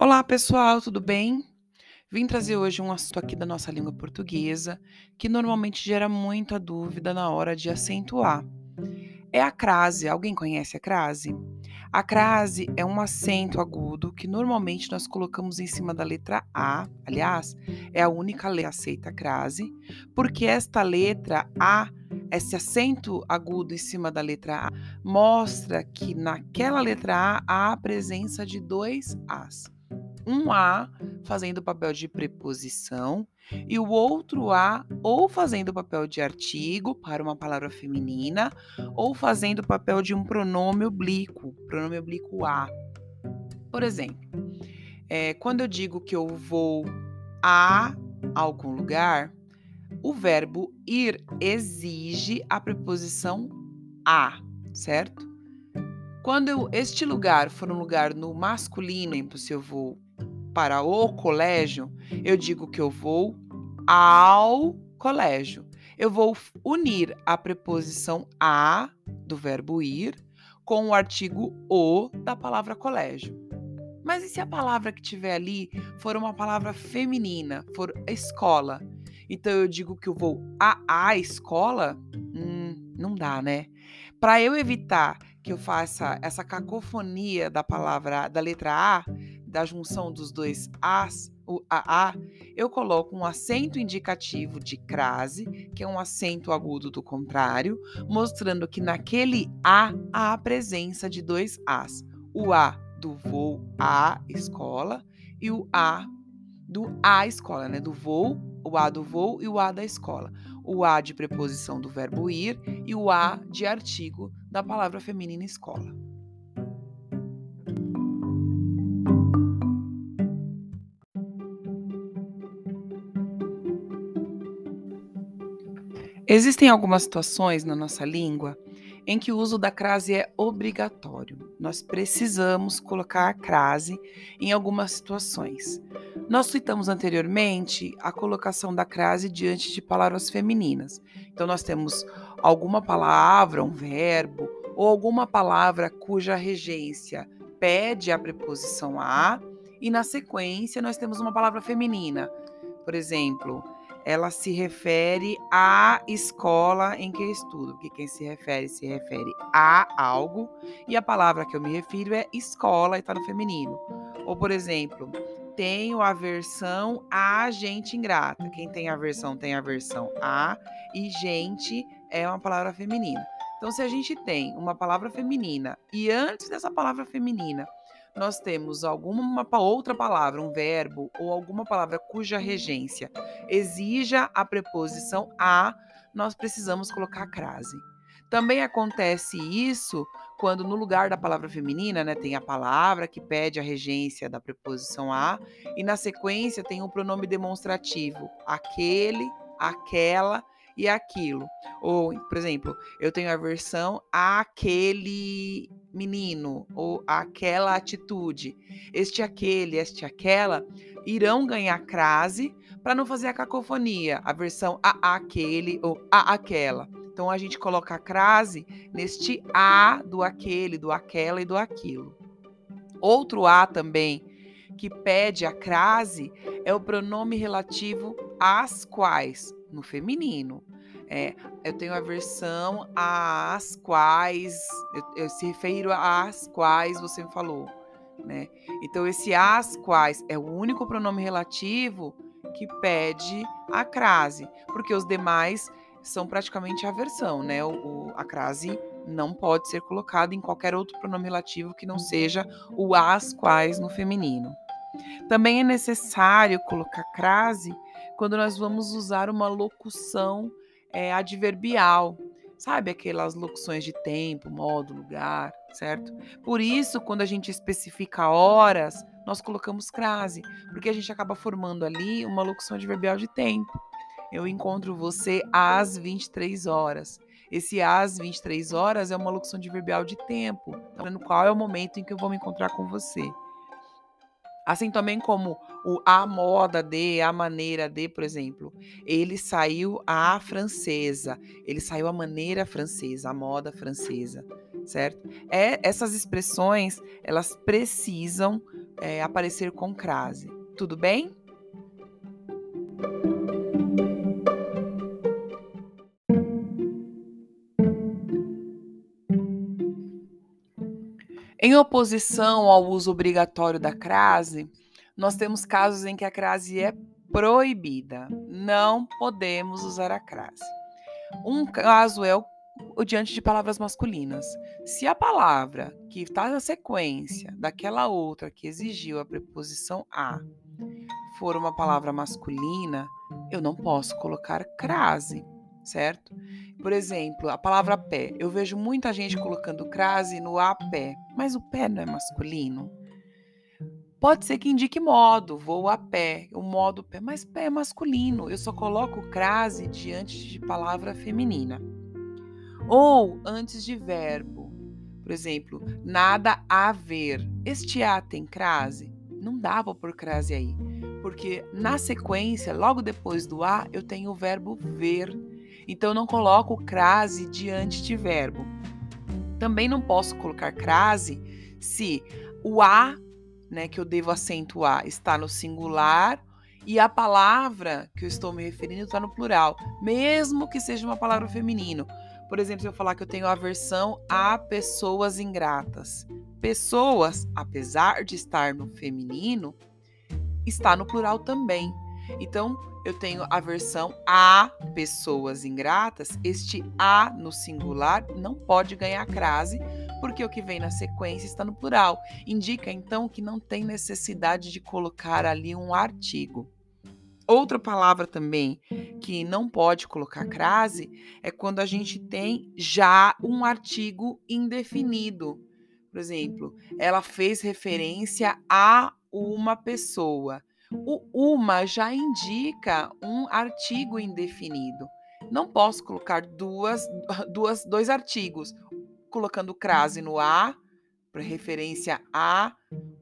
Olá, pessoal, tudo bem? Vim trazer hoje um assunto aqui da nossa língua portuguesa que normalmente gera muita dúvida na hora de acentuar. É a crase. Alguém conhece a crase? A crase é um acento agudo que normalmente nós colocamos em cima da letra A. Aliás, é a única letra aceita a crase, porque esta letra A, esse acento agudo em cima da letra A, mostra que naquela letra A há a presença de dois As um A fazendo o papel de preposição e o outro A ou fazendo o papel de artigo para uma palavra feminina ou fazendo o papel de um pronome oblíquo, pronome oblíquo A. Por exemplo, é, quando eu digo que eu vou a algum lugar, o verbo ir exige a preposição a, certo? Quando eu, este lugar for um lugar no masculino, se eu vou para o colégio, eu digo que eu vou ao colégio. Eu vou unir a preposição a do verbo ir com o artigo o da palavra colégio. Mas e se a palavra que tiver ali for uma palavra feminina, for escola? Então eu digo que eu vou a a escola? Hum, não dá, né? Para eu evitar que eu faça essa cacofonia da palavra da letra A, da junção dos dois As, o AA, eu coloco um acento indicativo de crase, que é um acento agudo do contrário, mostrando que naquele A há a presença de dois As. O A do voo à escola e o A do A escola, né? Do voo, o A do voo e o A da escola. O A de preposição do verbo ir e o A de artigo da palavra feminina escola. Existem algumas situações na nossa língua em que o uso da crase é obrigatório. Nós precisamos colocar a crase em algumas situações. Nós citamos anteriormente a colocação da crase diante de palavras femininas. Então, nós temos alguma palavra, um verbo, ou alguma palavra cuja regência pede a preposição a, e na sequência nós temos uma palavra feminina. Por exemplo, ela se refere à escola em que eu estudo, porque quem se refere se refere a algo e a palavra que eu me refiro é escola e está no feminino. Ou, por exemplo, tenho aversão a gente ingrata. Quem tem aversão tem aversão a e gente é uma palavra feminina. Então, se a gente tem uma palavra feminina e antes dessa palavra feminina nós temos alguma outra palavra, um verbo ou alguma palavra cuja regência exija a preposição a, nós precisamos colocar a crase. Também acontece isso quando no lugar da palavra feminina, né, tem a palavra que pede a regência da preposição a e na sequência tem o pronome demonstrativo, aquele, aquela e aquilo. Ou, por exemplo, eu tenho a versão aquele menino ou aquela atitude. Este aquele, este aquela irão ganhar crase para não fazer a cacofonia, a versão a aquele ou a aquela. Então a gente coloca a crase neste a do aquele, do aquela e do aquilo. Outro a também que pede a crase é o pronome relativo às quais, no feminino. É, eu tenho a versão às quais, eu, eu se refiro às quais você me falou, né? Então, esse às quais é o único pronome relativo que pede a crase, porque os demais são praticamente a versão, né? O, o, a crase não pode ser colocada em qualquer outro pronome relativo que não seja o às quais no feminino. Também é necessário colocar crase quando nós vamos usar uma locução é, adverbial, sabe? Aquelas locuções de tempo, modo, lugar, certo? Por isso, quando a gente especifica horas, nós colocamos crase, porque a gente acaba formando ali uma locução adverbial de tempo. Eu encontro você às 23 horas. Esse às 23 horas é uma locução adverbial de tempo, falando qual é o momento em que eu vou me encontrar com você. Assim também como o a moda de, a maneira de, por exemplo, ele saiu a francesa, ele saiu a maneira francesa, a moda francesa, certo? É, essas expressões, elas precisam é, aparecer com crase. Tudo bem? Em oposição ao uso obrigatório da crase, nós temos casos em que a crase é proibida. Não podemos usar a crase. Um caso é o, o diante de palavras masculinas. Se a palavra que está na sequência daquela outra que exigiu a preposição a for uma palavra masculina, eu não posso colocar crase, certo? Por exemplo, a palavra pé. Eu vejo muita gente colocando crase no a pé, mas o pé não é masculino. Pode ser que indique modo, vou a pé, o modo pé, mas pé é masculino. Eu só coloco crase diante de palavra feminina. Ou antes de verbo. Por exemplo, nada a ver. Este a tem crase? Não dava por crase aí. Porque na sequência, logo depois do a, eu tenho o verbo ver então, não coloco crase diante de verbo. Também não posso colocar crase se o a, né, que eu devo acentuar, está no singular e a palavra que eu estou me referindo está no plural, mesmo que seja uma palavra feminino. Por exemplo, se eu falar que eu tenho aversão a pessoas ingratas. Pessoas, apesar de estar no feminino, está no plural também. Então, eu tenho a versão a pessoas ingratas. Este a no singular não pode ganhar crase, porque o que vem na sequência está no plural. Indica então que não tem necessidade de colocar ali um artigo. Outra palavra também que não pode colocar crase é quando a gente tem já um artigo indefinido. Por exemplo, ela fez referência a uma pessoa. O uma já indica um artigo indefinido. Não posso colocar duas, duas, dois artigos, colocando crase no a, para referência a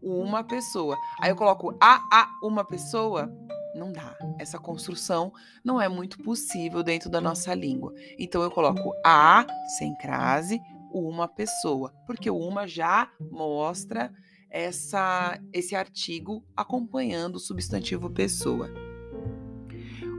uma pessoa. Aí eu coloco a a uma pessoa, não dá. Essa construção não é muito possível dentro da nossa língua. Então eu coloco a sem crase, uma pessoa, porque o uma já mostra essa, esse artigo acompanhando o substantivo pessoa.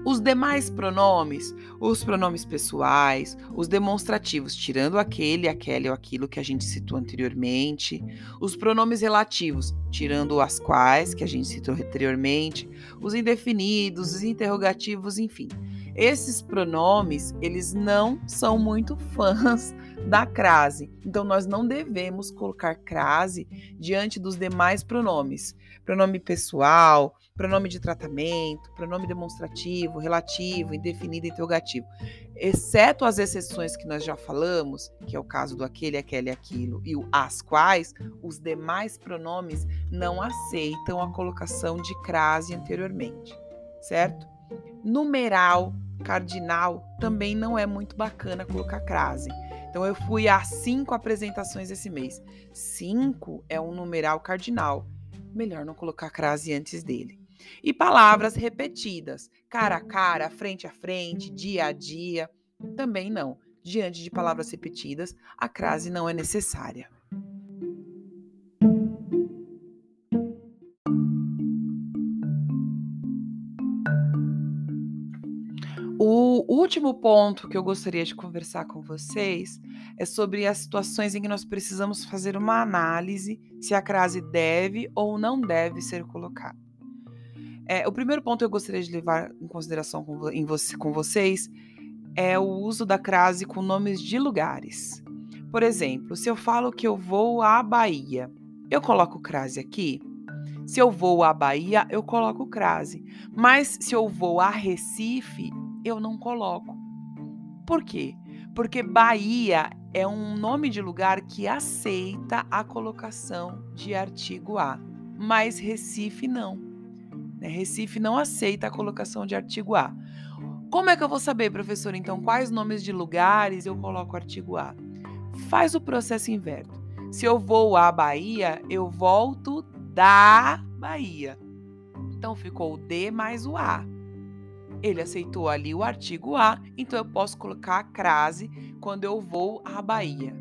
Os demais pronomes, os pronomes pessoais, os demonstrativos, tirando aquele, aquele ou aquilo que a gente citou anteriormente, os pronomes relativos, tirando as quais que a gente citou anteriormente, os indefinidos, os interrogativos, enfim. Esses pronomes, eles não são muito fãs da crase. Então, nós não devemos colocar crase diante dos demais pronomes. Pronome pessoal, pronome de tratamento, pronome demonstrativo, relativo, indefinido, interrogativo. Exceto as exceções que nós já falamos, que é o caso do aquele, aquele, aquilo e o as quais, os demais pronomes não aceitam a colocação de crase anteriormente, certo? Numeral, cardinal, também não é muito bacana colocar crase. Então eu fui a cinco apresentações esse mês. Cinco é um numeral cardinal. Melhor não colocar crase antes dele. E palavras repetidas, cara a cara, frente a frente, dia a dia, também não. Diante de palavras repetidas, a crase não é necessária. Último ponto que eu gostaria de conversar com vocês é sobre as situações em que nós precisamos fazer uma análise se a crase deve ou não deve ser colocada. É, o primeiro ponto que eu gostaria de levar em consideração com, em você, com vocês é o uso da crase com nomes de lugares. Por exemplo, se eu falo que eu vou à Bahia, eu coloco crase aqui? Se eu vou à Bahia, eu coloco crase. Mas se eu vou a Recife, eu não coloco. Por quê? Porque Bahia é um nome de lugar que aceita a colocação de artigo A, mas Recife não. Né? Recife não aceita a colocação de artigo A. Como é que eu vou saber, professor, então, quais nomes de lugares eu coloco artigo A? Faz o processo inverso. Se eu vou à Bahia, eu volto da Bahia. Então ficou o D mais o A. Ele aceitou ali o artigo A, então eu posso colocar a crase quando eu vou à Bahia.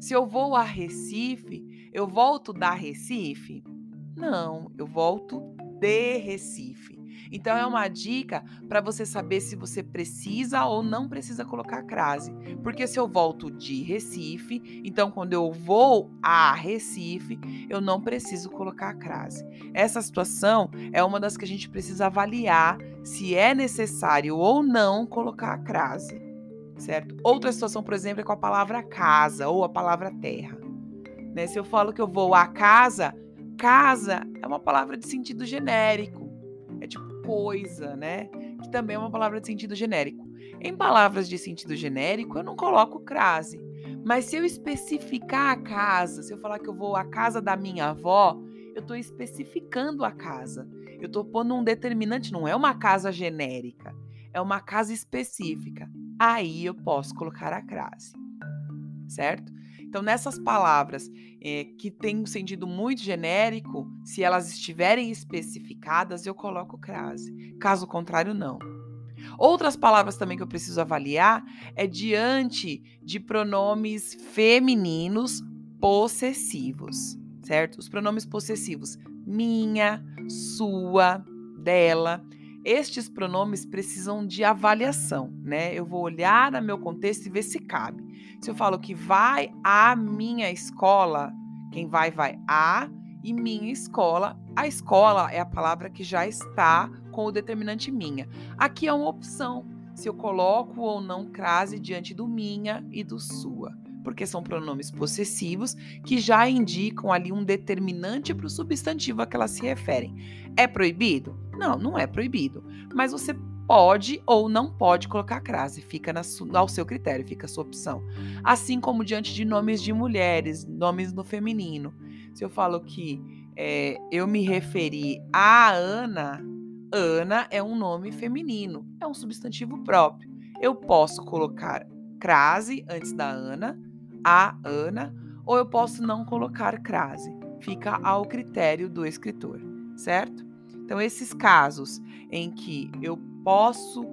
Se eu vou a Recife, eu volto da Recife? Não, eu volto de Recife. Então é uma dica para você saber se você precisa ou não precisa colocar crase. Porque se eu volto de Recife, então quando eu vou a Recife, eu não preciso colocar crase. Essa situação é uma das que a gente precisa avaliar se é necessário ou não colocar a crase. Certo? Outra situação, por exemplo, é com a palavra casa ou a palavra terra. Né? Se eu falo que eu vou à casa, casa é uma palavra de sentido genérico coisa, né? Que também é uma palavra de sentido genérico. Em palavras de sentido genérico, eu não coloco crase. Mas se eu especificar a casa, se eu falar que eu vou à casa da minha avó, eu estou especificando a casa. Eu estou pondo um determinante, não é uma casa genérica, é uma casa específica. Aí eu posso colocar a crase, certo? Então, nessas palavras é, que têm um sentido muito genérico, se elas estiverem especificadas, eu coloco crase. Caso contrário, não. Outras palavras também que eu preciso avaliar é diante de pronomes femininos possessivos, certo? Os pronomes possessivos minha, sua, dela. Estes pronomes precisam de avaliação, né? Eu vou olhar no meu contexto e ver se cabe. Se eu falo que vai à minha escola, quem vai, vai a e minha escola. A escola é a palavra que já está com o determinante minha. Aqui é uma opção se eu coloco ou não crase diante do minha e do sua, porque são pronomes possessivos que já indicam ali um determinante para o substantivo a que elas se referem. É proibido? Não, não é proibido. Mas você pode ou não pode colocar crase, fica ao seu critério, fica a sua opção. Assim como diante de nomes de mulheres, nomes no feminino. Se eu falo que é, eu me referi a Ana, Ana é um nome feminino, é um substantivo próprio. Eu posso colocar crase antes da Ana, a Ana, ou eu posso não colocar crase. Fica ao critério do escritor, certo? Então, esses casos em que eu posso,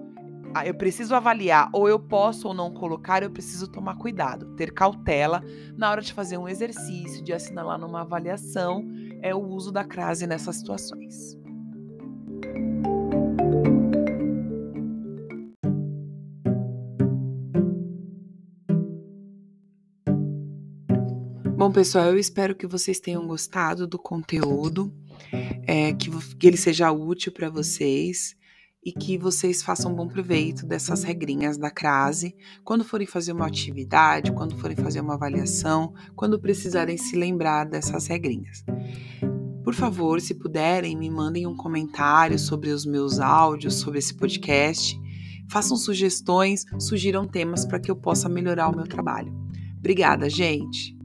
ah, eu preciso avaliar ou eu posso ou não colocar, eu preciso tomar cuidado, ter cautela na hora de fazer um exercício, de assinalar numa avaliação, é o uso da crase nessas situações. Bom, pessoal, eu espero que vocês tenham gostado do conteúdo é, que, que ele seja útil para vocês e que vocês façam bom proveito dessas regrinhas da crase quando forem fazer uma atividade, quando forem fazer uma avaliação, quando precisarem se lembrar dessas regrinhas. Por favor, se puderem, me mandem um comentário sobre os meus áudios, sobre esse podcast. Façam sugestões, sugiram temas para que eu possa melhorar o meu trabalho. Obrigada, gente!